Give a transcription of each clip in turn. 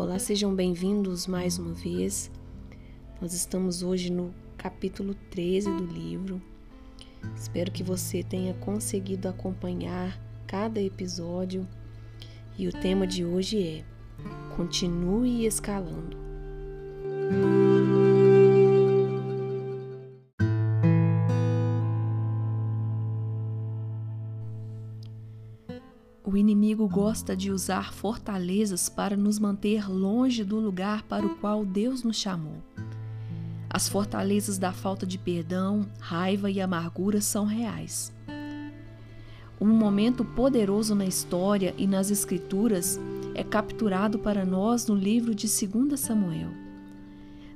Olá, sejam bem-vindos mais uma vez. Nós estamos hoje no capítulo 13 do livro. Espero que você tenha conseguido acompanhar cada episódio. E o tema de hoje é: Continue escalando. Inimigo gosta de usar fortalezas para nos manter longe do lugar para o qual Deus nos chamou. As fortalezas da falta de perdão, raiva e amargura são reais. Um momento poderoso na história e nas Escrituras é capturado para nós no livro de 2 Samuel.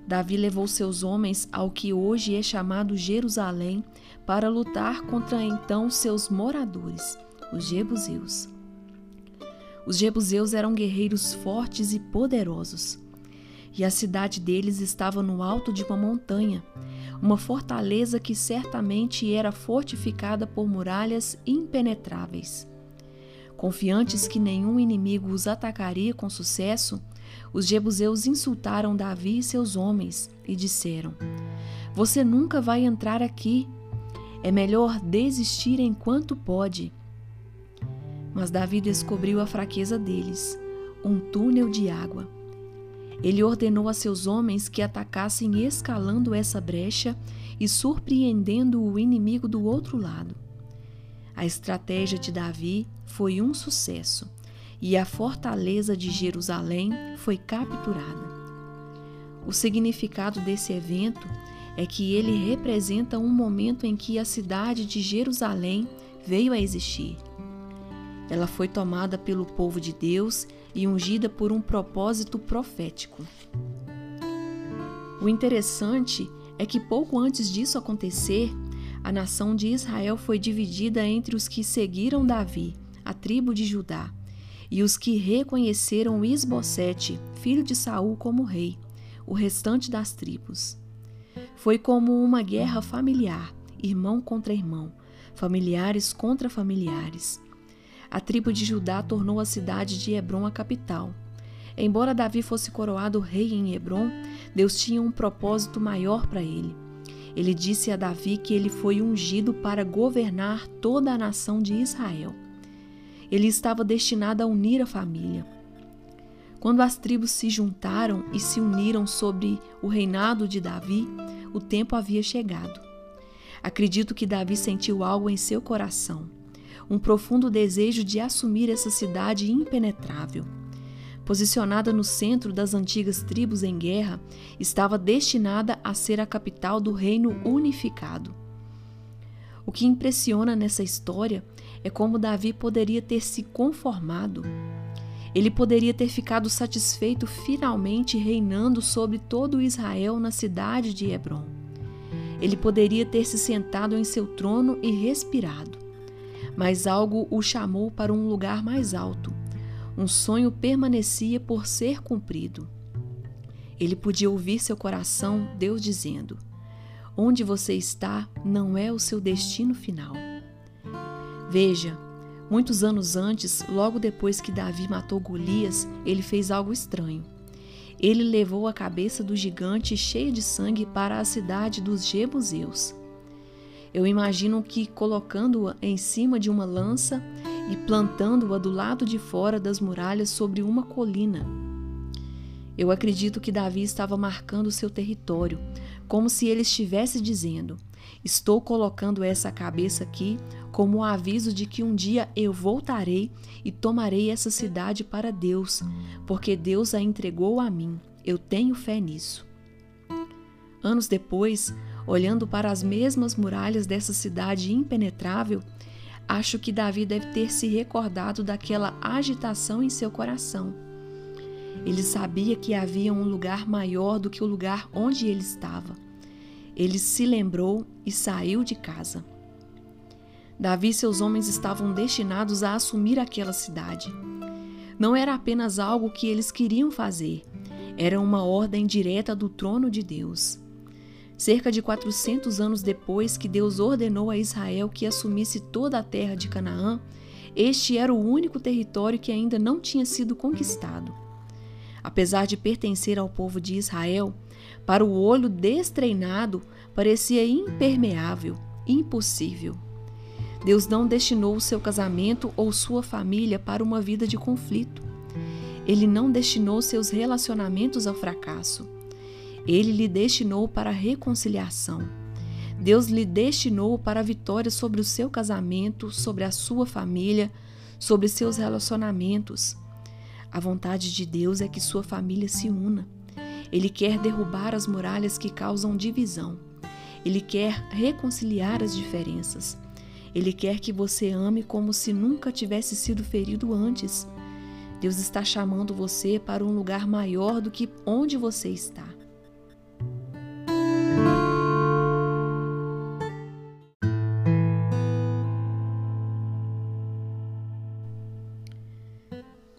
Davi levou seus homens ao que hoje é chamado Jerusalém para lutar contra então seus moradores, os Jebuseus. Os jebuseus eram guerreiros fortes e poderosos. E a cidade deles estava no alto de uma montanha, uma fortaleza que certamente era fortificada por muralhas impenetráveis. Confiantes que nenhum inimigo os atacaria com sucesso, os jebuseus insultaram Davi e seus homens e disseram: Você nunca vai entrar aqui. É melhor desistir enquanto pode. Mas Davi descobriu a fraqueza deles, um túnel de água. Ele ordenou a seus homens que atacassem escalando essa brecha e surpreendendo o inimigo do outro lado. A estratégia de Davi foi um sucesso e a fortaleza de Jerusalém foi capturada. O significado desse evento é que ele representa um momento em que a cidade de Jerusalém veio a existir. Ela foi tomada pelo povo de Deus e ungida por um propósito profético. O interessante é que pouco antes disso acontecer, a nação de Israel foi dividida entre os que seguiram Davi, a tribo de Judá, e os que reconheceram Isbosete, filho de Saul, como rei, o restante das tribos. Foi como uma guerra familiar, irmão contra irmão, familiares contra familiares a tribo de Judá tornou a cidade de Hebron a capital. Embora Davi fosse coroado rei em Hebron, Deus tinha um propósito maior para ele. Ele disse a Davi que ele foi ungido para governar toda a nação de Israel. Ele estava destinado a unir a família. Quando as tribos se juntaram e se uniram sobre o reinado de Davi, o tempo havia chegado. Acredito que Davi sentiu algo em seu coração um profundo desejo de assumir essa cidade impenetrável. Posicionada no centro das antigas tribos em guerra, estava destinada a ser a capital do reino unificado. O que impressiona nessa história é como Davi poderia ter se conformado. Ele poderia ter ficado satisfeito finalmente reinando sobre todo Israel na cidade de Hebron. Ele poderia ter se sentado em seu trono e respirado mas algo o chamou para um lugar mais alto. Um sonho permanecia por ser cumprido. Ele podia ouvir seu coração, Deus dizendo: Onde você está não é o seu destino final. Veja, muitos anos antes, logo depois que Davi matou Golias, ele fez algo estranho. Ele levou a cabeça do gigante cheia de sangue para a cidade dos Jebuseus. Eu imagino que colocando-a em cima de uma lança e plantando-a do lado de fora das muralhas sobre uma colina. Eu acredito que Davi estava marcando seu território, como se ele estivesse dizendo: Estou colocando essa cabeça aqui como um aviso de que um dia eu voltarei e tomarei essa cidade para Deus, porque Deus a entregou a mim. Eu tenho fé nisso. Anos depois, Olhando para as mesmas muralhas dessa cidade impenetrável, acho que Davi deve ter se recordado daquela agitação em seu coração. Ele sabia que havia um lugar maior do que o lugar onde ele estava. Ele se lembrou e saiu de casa. Davi e seus homens estavam destinados a assumir aquela cidade. Não era apenas algo que eles queriam fazer, era uma ordem direta do trono de Deus. Cerca de 400 anos depois que Deus ordenou a Israel que assumisse toda a terra de Canaã, este era o único território que ainda não tinha sido conquistado. Apesar de pertencer ao povo de Israel, para o olho destreinado parecia impermeável, impossível. Deus não destinou o seu casamento ou sua família para uma vida de conflito. Ele não destinou seus relacionamentos ao fracasso. Ele lhe destinou para a reconciliação. Deus lhe destinou para a vitória sobre o seu casamento, sobre a sua família, sobre seus relacionamentos. A vontade de Deus é que sua família se una. Ele quer derrubar as muralhas que causam divisão. Ele quer reconciliar as diferenças. Ele quer que você ame como se nunca tivesse sido ferido antes. Deus está chamando você para um lugar maior do que onde você está.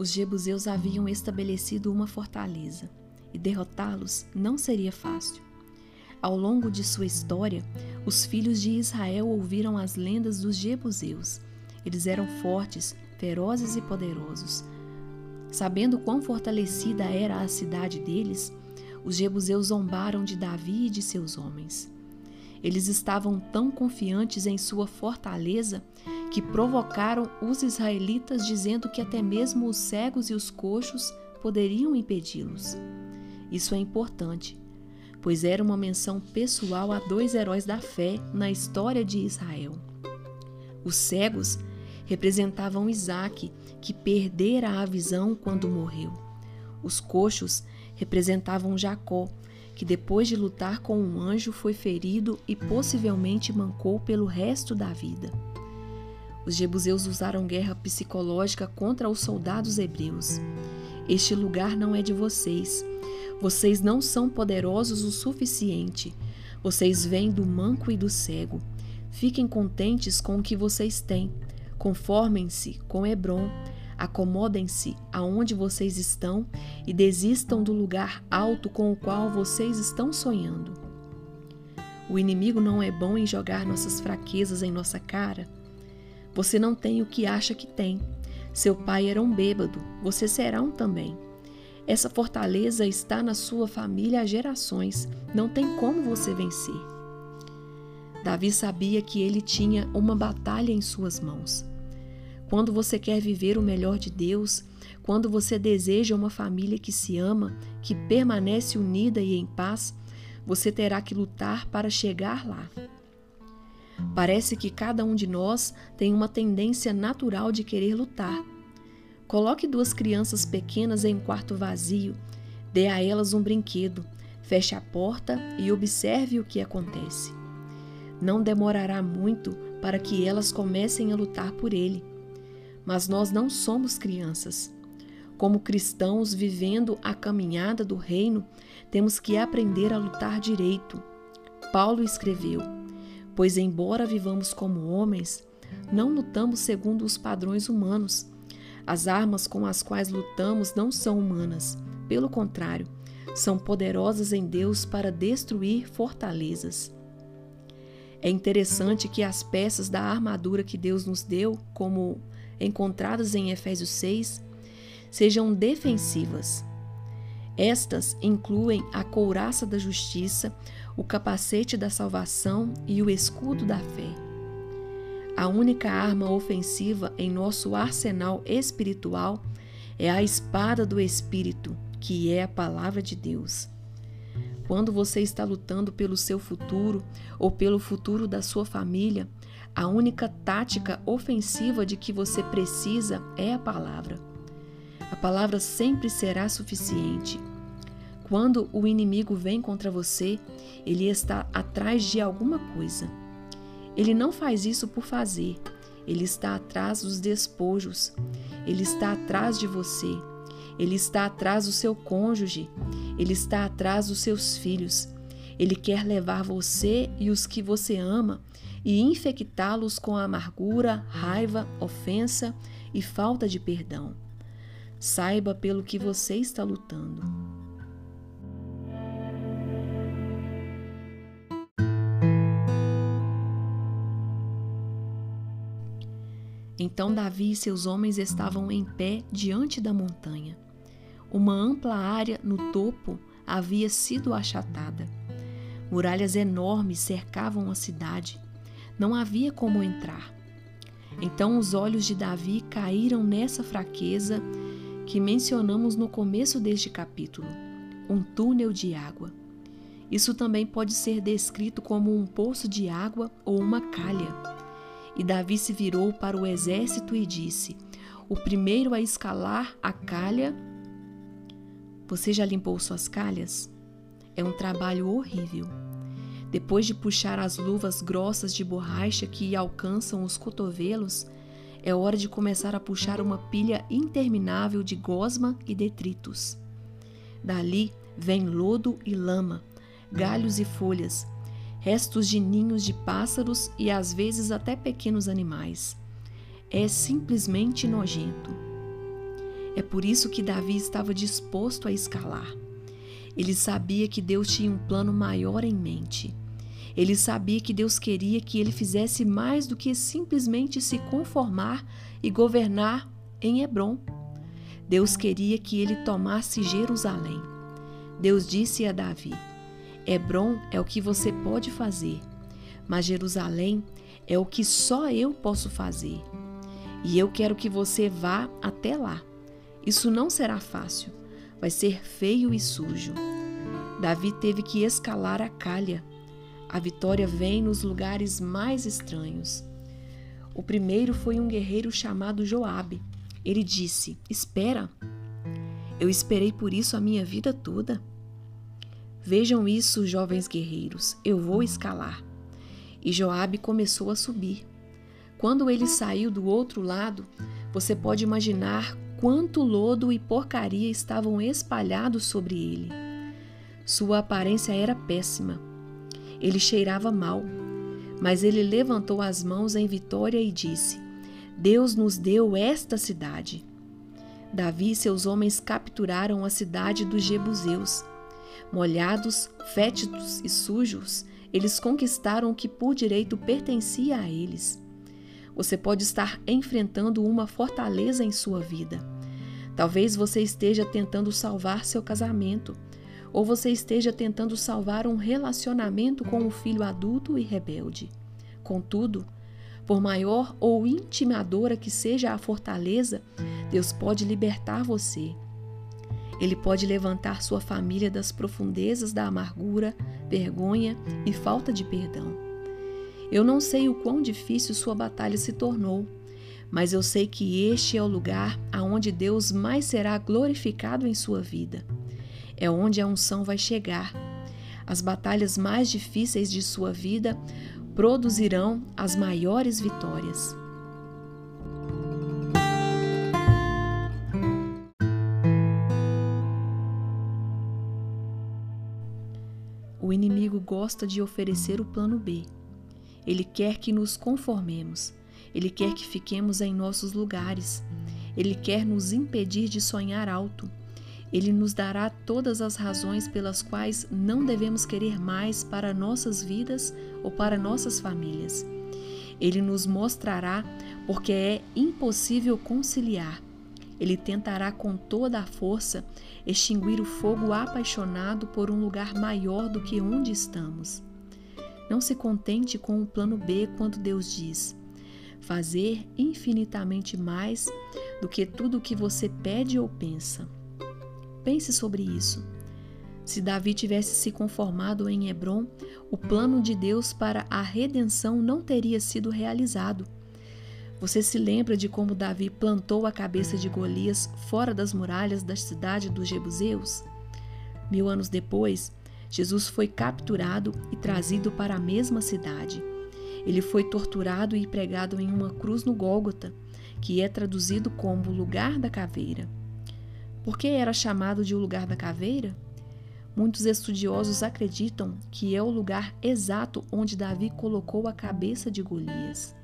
Os jebuseus haviam estabelecido uma fortaleza e derrotá-los não seria fácil. Ao longo de sua história, os filhos de Israel ouviram as lendas dos jebuseus. Eles eram fortes, ferozes e poderosos. Sabendo quão fortalecida era a cidade deles, os jebuseus zombaram de Davi e de seus homens. Eles estavam tão confiantes em sua fortaleza que provocaram os israelitas, dizendo que até mesmo os cegos e os coxos poderiam impedi-los. Isso é importante, pois era uma menção pessoal a dois heróis da fé na história de Israel. Os cegos representavam Isaac, que perdera a visão quando morreu. Os coxos representavam Jacó, que depois de lutar com um anjo foi ferido e possivelmente mancou pelo resto da vida. Os jebuseus usaram guerra psicológica contra os soldados hebreus. Este lugar não é de vocês. Vocês não são poderosos o suficiente. Vocês vêm do manco e do cego. Fiquem contentes com o que vocês têm. Conformem-se com Hebron. Acomodem-se aonde vocês estão e desistam do lugar alto com o qual vocês estão sonhando. O inimigo não é bom em jogar nossas fraquezas em nossa cara. Você não tem o que acha que tem. Seu pai era um bêbado, você será um também. Essa fortaleza está na sua família há gerações, não tem como você vencer. Davi sabia que ele tinha uma batalha em suas mãos. Quando você quer viver o melhor de Deus, quando você deseja uma família que se ama, que permanece unida e em paz, você terá que lutar para chegar lá. Parece que cada um de nós tem uma tendência natural de querer lutar. Coloque duas crianças pequenas em um quarto vazio, dê a elas um brinquedo, feche a porta e observe o que acontece. Não demorará muito para que elas comecem a lutar por ele. Mas nós não somos crianças. Como cristãos vivendo a caminhada do reino, temos que aprender a lutar direito. Paulo escreveu: Pois, embora vivamos como homens, não lutamos segundo os padrões humanos. As armas com as quais lutamos não são humanas, pelo contrário, são poderosas em Deus para destruir fortalezas. É interessante que as peças da armadura que Deus nos deu, como encontradas em Efésios 6, sejam defensivas. Estas incluem a couraça da justiça, o capacete da salvação e o escudo da fé. A única arma ofensiva em nosso arsenal espiritual é a espada do Espírito, que é a palavra de Deus. Quando você está lutando pelo seu futuro ou pelo futuro da sua família, a única tática ofensiva de que você precisa é a palavra. A palavra sempre será suficiente. Quando o inimigo vem contra você, ele está atrás de alguma coisa. Ele não faz isso por fazer, ele está atrás dos despojos, ele está atrás de você, ele está atrás do seu cônjuge, ele está atrás dos seus filhos. Ele quer levar você e os que você ama e infectá-los com amargura, raiva, ofensa e falta de perdão. Saiba pelo que você está lutando. Então Davi e seus homens estavam em pé diante da montanha. Uma ampla área no topo havia sido achatada. Muralhas enormes cercavam a cidade. Não havia como entrar. Então os olhos de Davi caíram nessa fraqueza que mencionamos no começo deste capítulo um túnel de água. Isso também pode ser descrito como um poço de água ou uma calha. E Davi se virou para o exército e disse: O primeiro a escalar a calha. Você já limpou suas calhas? É um trabalho horrível. Depois de puxar as luvas grossas de borracha que alcançam os cotovelos, é hora de começar a puxar uma pilha interminável de gosma e detritos. Dali vem lodo e lama, galhos e folhas, restos de ninhos de pássaros e às vezes até pequenos animais. É simplesmente nojento. É por isso que Davi estava disposto a escalar. Ele sabia que Deus tinha um plano maior em mente. Ele sabia que Deus queria que ele fizesse mais do que simplesmente se conformar e governar em Hebron. Deus queria que ele tomasse Jerusalém. Deus disse a Davi: Hebron é o que você pode fazer, mas Jerusalém é o que só eu posso fazer. E eu quero que você vá até lá. Isso não será fácil, vai ser feio e sujo. Davi teve que escalar a calha. A vitória vem nos lugares mais estranhos. O primeiro foi um guerreiro chamado Joabe. Ele disse: Espera, eu esperei por isso a minha vida toda. Vejam isso, jovens guerreiros, eu vou escalar. E Joabe começou a subir. Quando ele saiu do outro lado, você pode imaginar quanto lodo e porcaria estavam espalhados sobre ele. Sua aparência era péssima. Ele cheirava mal, mas ele levantou as mãos em vitória e disse: Deus nos deu esta cidade. Davi e seus homens capturaram a cidade dos Jebuseus. Molhados, fétidos e sujos, eles conquistaram o que por direito pertencia a eles. Você pode estar enfrentando uma fortaleza em sua vida. Talvez você esteja tentando salvar seu casamento, ou você esteja tentando salvar um relacionamento com um filho adulto e rebelde. Contudo, por maior ou intimadora que seja a fortaleza, Deus pode libertar você. Ele pode levantar sua família das profundezas da amargura, vergonha e falta de perdão. Eu não sei o quão difícil sua batalha se tornou, mas eu sei que este é o lugar aonde Deus mais será glorificado em sua vida é onde a unção vai chegar. As batalhas mais difíceis de sua vida produzirão as maiores vitórias. O inimigo gosta de oferecer o plano B. Ele quer que nos conformemos. Ele quer que fiquemos em nossos lugares. Ele quer nos impedir de sonhar alto. Ele nos dará todas as razões pelas quais não devemos querer mais para nossas vidas ou para nossas famílias. Ele nos mostrará porque é impossível conciliar. Ele tentará com toda a força extinguir o fogo apaixonado por um lugar maior do que onde estamos. Não se contente com o plano B quando Deus diz: fazer infinitamente mais do que tudo o que você pede ou pensa. Pense sobre isso. Se Davi tivesse se conformado em Hebron, o plano de Deus para a redenção não teria sido realizado. Você se lembra de como Davi plantou a cabeça de Golias fora das muralhas da cidade dos Jebuseus? Mil anos depois, Jesus foi capturado e trazido para a mesma cidade. Ele foi torturado e pregado em uma cruz no Gólgota, que é traduzido como lugar da caveira. Por que era chamado de o lugar da caveira? Muitos estudiosos acreditam que é o lugar exato onde Davi colocou a cabeça de Golias.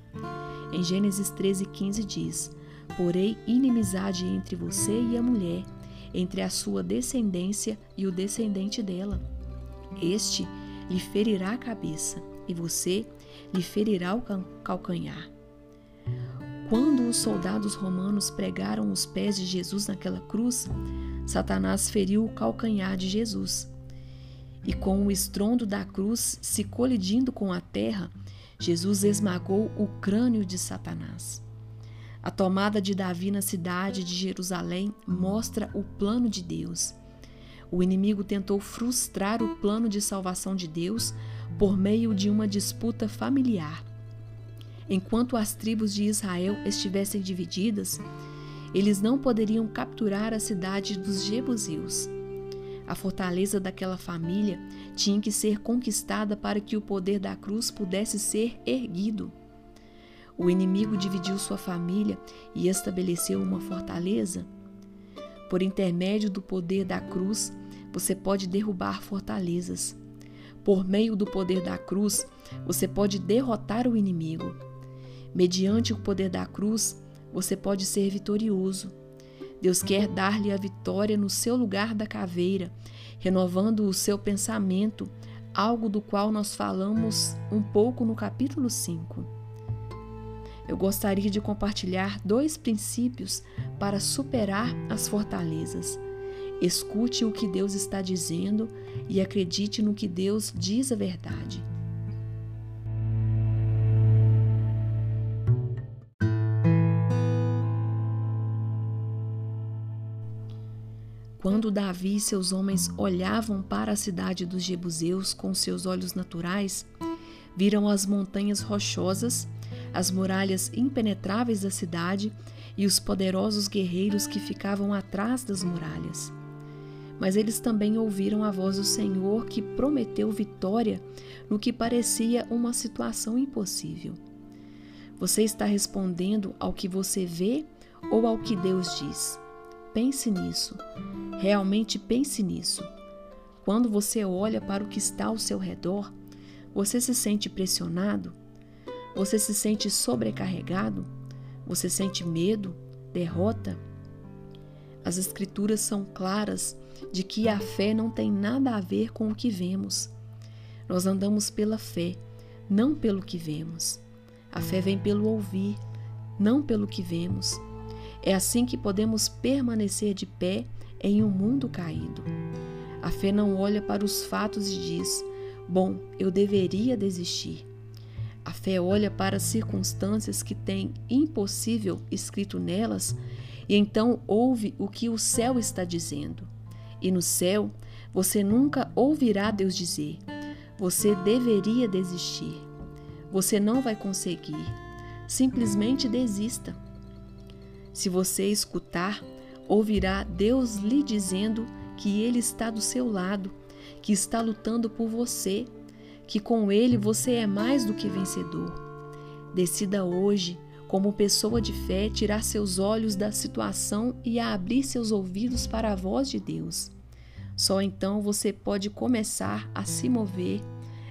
Em Gênesis 13,15 diz: Porém, inimizade entre você e a mulher, entre a sua descendência e o descendente dela. Este lhe ferirá a cabeça, e você lhe ferirá o calcanhar. quando os soldados romanos pregaram os pés de Jesus naquela cruz, Satanás feriu o calcanhar de Jesus. E com o estrondo da cruz se colidindo com a terra, Jesus esmagou o crânio de Satanás. A tomada de Davi na cidade de Jerusalém mostra o plano de Deus. O inimigo tentou frustrar o plano de salvação de Deus por meio de uma disputa familiar. Enquanto as tribos de Israel estivessem divididas, eles não poderiam capturar a cidade dos Jebuseus. A fortaleza daquela família tinha que ser conquistada para que o poder da cruz pudesse ser erguido. O inimigo dividiu sua família e estabeleceu uma fortaleza. Por intermédio do poder da cruz, você pode derrubar fortalezas. Por meio do poder da cruz, você pode derrotar o inimigo. Mediante o poder da cruz, você pode ser vitorioso. Deus quer dar-lhe a vitória no seu lugar da caveira, renovando o seu pensamento, algo do qual nós falamos um pouco no capítulo 5 eu gostaria de compartilhar dois princípios para superar as fortalezas. Escute o que Deus está dizendo e acredite no que Deus diz a verdade. Quando Davi e seus homens olhavam para a cidade dos Jebuseus com seus olhos naturais, viram as montanhas rochosas as muralhas impenetráveis da cidade e os poderosos guerreiros que ficavam atrás das muralhas. Mas eles também ouviram a voz do Senhor que prometeu vitória no que parecia uma situação impossível. Você está respondendo ao que você vê ou ao que Deus diz? Pense nisso. Realmente pense nisso. Quando você olha para o que está ao seu redor, você se sente pressionado? Você se sente sobrecarregado? Você sente medo, derrota? As Escrituras são claras de que a fé não tem nada a ver com o que vemos. Nós andamos pela fé, não pelo que vemos. A fé vem pelo ouvir, não pelo que vemos. É assim que podemos permanecer de pé em um mundo caído. A fé não olha para os fatos e diz: Bom, eu deveria desistir. A fé olha para as circunstâncias que tem impossível escrito nelas e então ouve o que o céu está dizendo. E no céu, você nunca ouvirá Deus dizer: Você deveria desistir. Você não vai conseguir. Simplesmente desista. Se você escutar, ouvirá Deus lhe dizendo que Ele está do seu lado, que está lutando por você que com Ele você é mais do que vencedor. Decida hoje, como pessoa de fé, tirar seus olhos da situação e abrir seus ouvidos para a voz de Deus. Só então você pode começar a se mover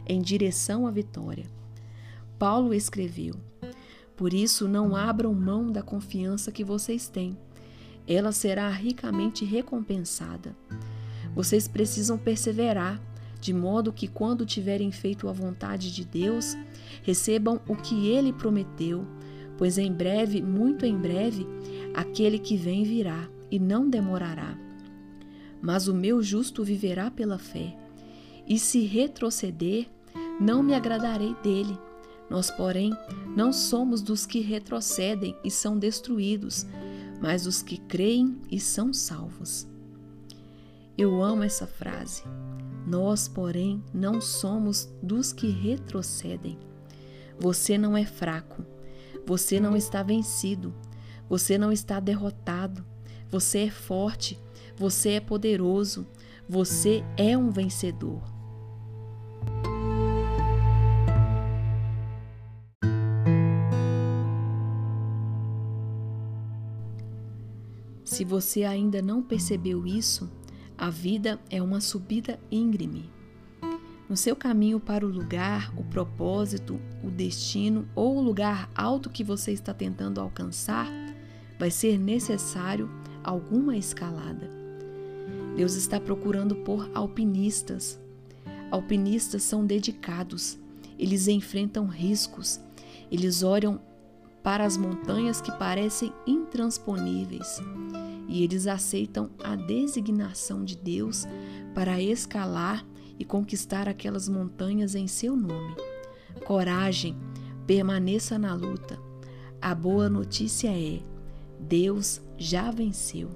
em direção à vitória. Paulo escreveu: Por isso, não abram mão da confiança que vocês têm. Ela será ricamente recompensada. Vocês precisam perseverar de modo que, quando tiverem feito a vontade de Deus, recebam o que ele prometeu, pois em breve, muito em breve, aquele que vem virá e não demorará. Mas o meu justo viverá pela fé, e se retroceder, não me agradarei dele. Nós, porém, não somos dos que retrocedem e são destruídos, mas dos que creem e são salvos. Eu amo essa frase. Nós, porém, não somos dos que retrocedem. Você não é fraco, você não está vencido, você não está derrotado, você é forte, você é poderoso, você é um vencedor. Se você ainda não percebeu isso, a vida é uma subida íngreme. No seu caminho para o lugar, o propósito, o destino ou o lugar alto que você está tentando alcançar, vai ser necessário alguma escalada. Deus está procurando por alpinistas. Alpinistas são dedicados, eles enfrentam riscos, eles olham para as montanhas que parecem intransponíveis. E eles aceitam a designação de Deus para escalar e conquistar aquelas montanhas em seu nome. Coragem, permaneça na luta. A boa notícia é: Deus já venceu.